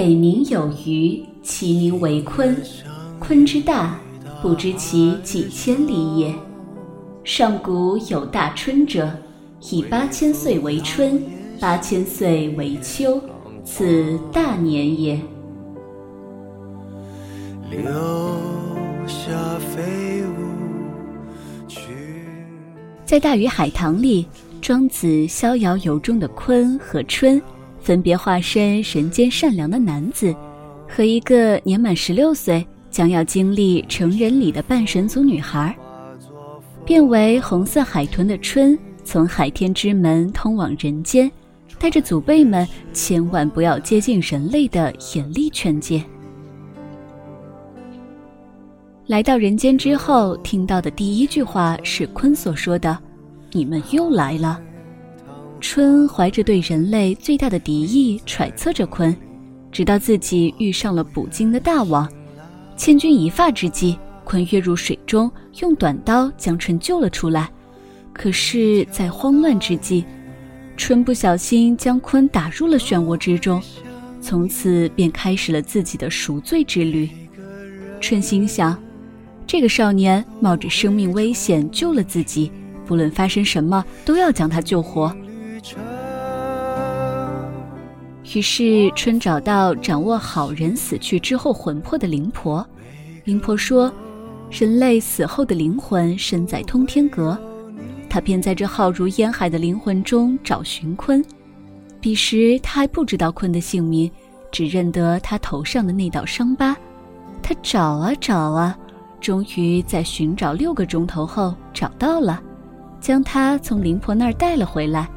北冥有鱼，其名为鲲。鲲之大，不知其几千里也。上古有大春者，以八千岁为春，八千岁为秋，此大年也。留下飞舞去。在大鱼海棠里，庄子逍遥游中的鲲和春，分别化身人间善良的男子，和一个年满十六岁将要经历成人礼的半神族女孩。变为红色海豚的春，从海天之门通往人间，带着祖辈们千万不要接近人类的严厉劝诫。来到人间之后，听到的第一句话是鲲所说的：“你们又来了。”春怀着对人类最大的敌意揣测着鲲，直到自己遇上了捕鲸的大王。千钧一发之际，鲲跃入水中，用短刀将春救了出来。可是，在慌乱之际，春不小心将鲲打入了漩涡之中，从此便开始了自己的赎罪之旅。春心想。这个少年冒着生命危险救了自己，不论发生什么都要将他救活。于是春找到掌握好人死去之后魂魄的灵婆，灵婆说：“人类死后的灵魂身在通天阁。”他便在这浩如烟海的灵魂中找寻鲲。彼时他还不知道鲲的姓名，只认得他头上的那道伤疤。他找啊找啊。终于在寻找六个钟头后找到了，将他从灵婆那儿带了回来，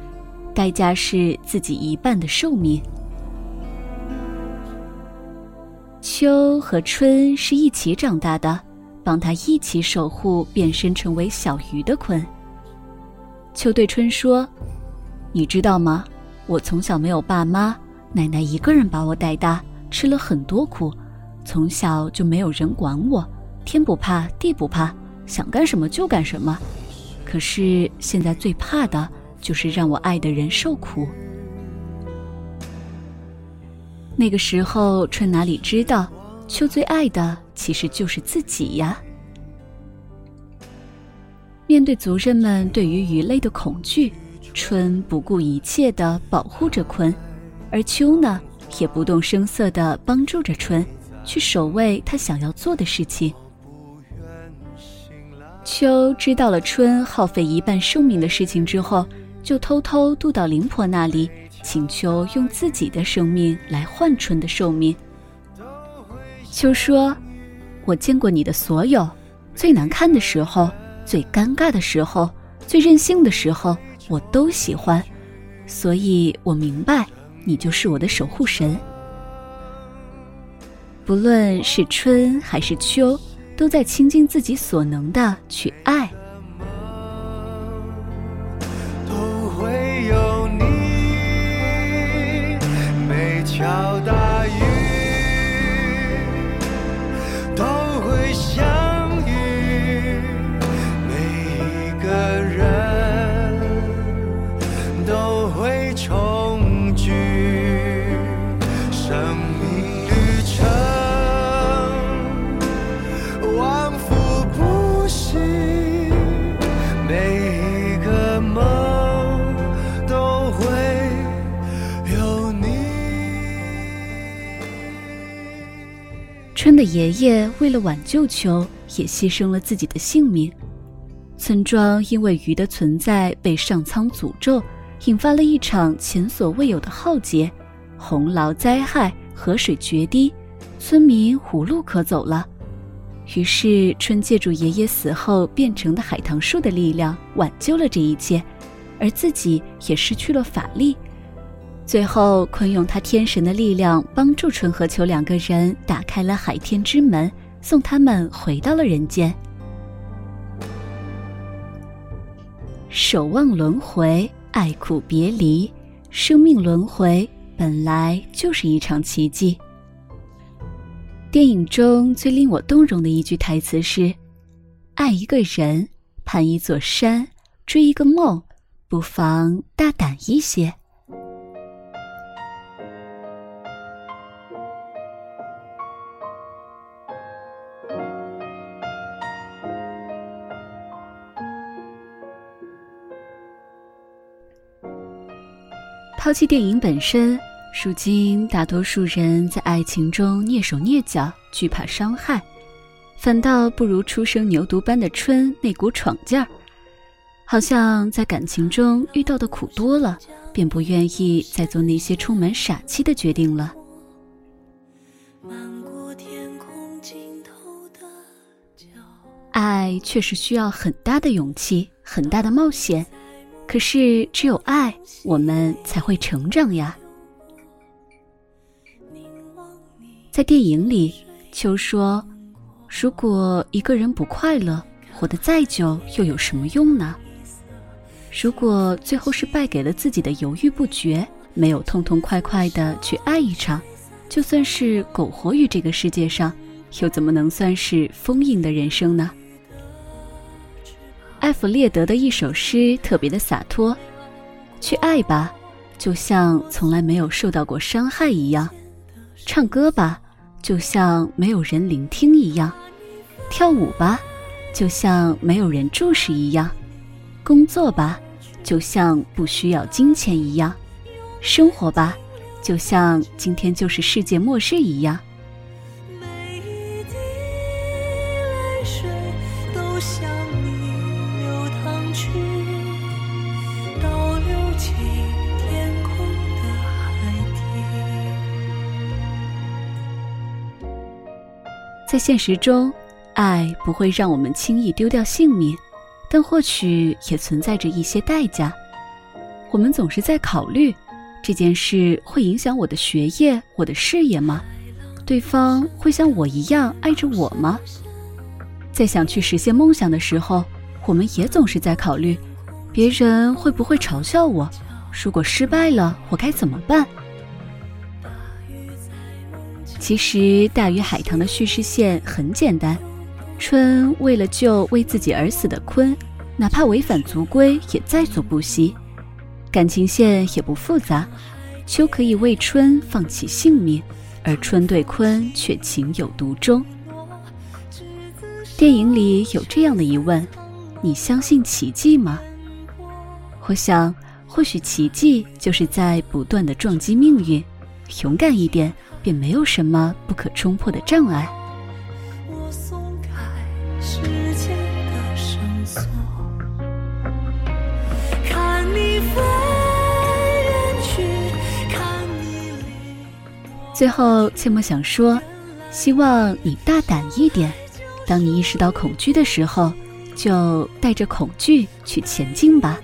代价是自己一半的寿命。秋和春是一起长大的，帮他一起守护变身成为小鱼的鲲。秋对春说：“你知道吗？我从小没有爸妈，奶奶一个人把我带大，吃了很多苦，从小就没有人管我。”天不怕地不怕，想干什么就干什么。可是现在最怕的就是让我爱的人受苦。那个时候，春哪里知道，秋最爱的其实就是自己呀。面对族人们对于鱼类的恐惧，春不顾一切的保护着鲲，而秋呢，也不动声色的帮助着春，去守卫他想要做的事情。秋知道了春耗费一半寿命的事情之后，就偷偷渡到灵婆那里，请求用自己的生命来换春的寿命。秋说：“我见过你的所有，最难看的时候，最尴尬的时候，最任性的时候，我都喜欢，所以我明白，你就是我的守护神。不论是春还是秋。”都在倾尽自己所能的去爱。春的爷爷为了挽救秋，也牺牲了自己的性命。村庄因为鱼的存在被上苍诅咒，引发了一场前所未有的浩劫，洪涝灾害，河水决堤，村民无路可走了。于是春借助爷爷死后变成的海棠树的力量，挽救了这一切，而自己也失去了法力。最后，鲲用他天神的力量帮助春和秋两个人打开了海天之门，送他们回到了人间。守望轮回，爱苦别离，生命轮回本来就是一场奇迹。电影中最令我动容的一句台词是：“爱一个人，攀一座山，追一个梦，不妨大胆一些。”抛弃电影本身，如今大多数人在爱情中蹑手蹑脚，惧怕伤害，反倒不如初生牛犊般的春那股闯劲儿。好像在感情中遇到的苦多了，便不愿意再做那些充满傻气的决定了。爱确实需要很大的勇气，很大的冒险。可是只有爱，我们才会成长呀。在电影里，秋说：“如果一个人不快乐，活得再久又有什么用呢？如果最后是败给了自己的犹豫不决，没有痛痛快快的去爱一场，就算是苟活于这个世界上，又怎么能算是丰盈的人生呢？”艾弗列德的一首诗特别的洒脱，去爱吧，就像从来没有受到过伤害一样；唱歌吧，就像没有人聆听一样；跳舞吧，就像没有人注视一样；工作吧，就像不需要金钱一样；生活吧，就像今天就是世界末日一样。在现实中，爱不会让我们轻易丢掉性命，但或许也存在着一些代价。我们总是在考虑，这件事会影响我的学业、我的事业吗？对方会像我一样爱着我吗？在想去实现梦想的时候，我们也总是在考虑，别人会不会嘲笑我？如果失败了，我该怎么办？其实，《大鱼海棠》的叙事线很简单：春为了救为自己而死的鲲，哪怕违反族规也在所不惜。感情线也不复杂，秋可以为春放弃性命，而春对鲲却情有独钟。电影里有这样的疑问：你相信奇迹吗？我想，或许奇迹就是在不断的撞击命运，勇敢一点。便没有什么不可冲破的障碍。最后，切莫想说，希望你大胆一点。当你意识到恐惧的时候，就带着恐惧去前进吧。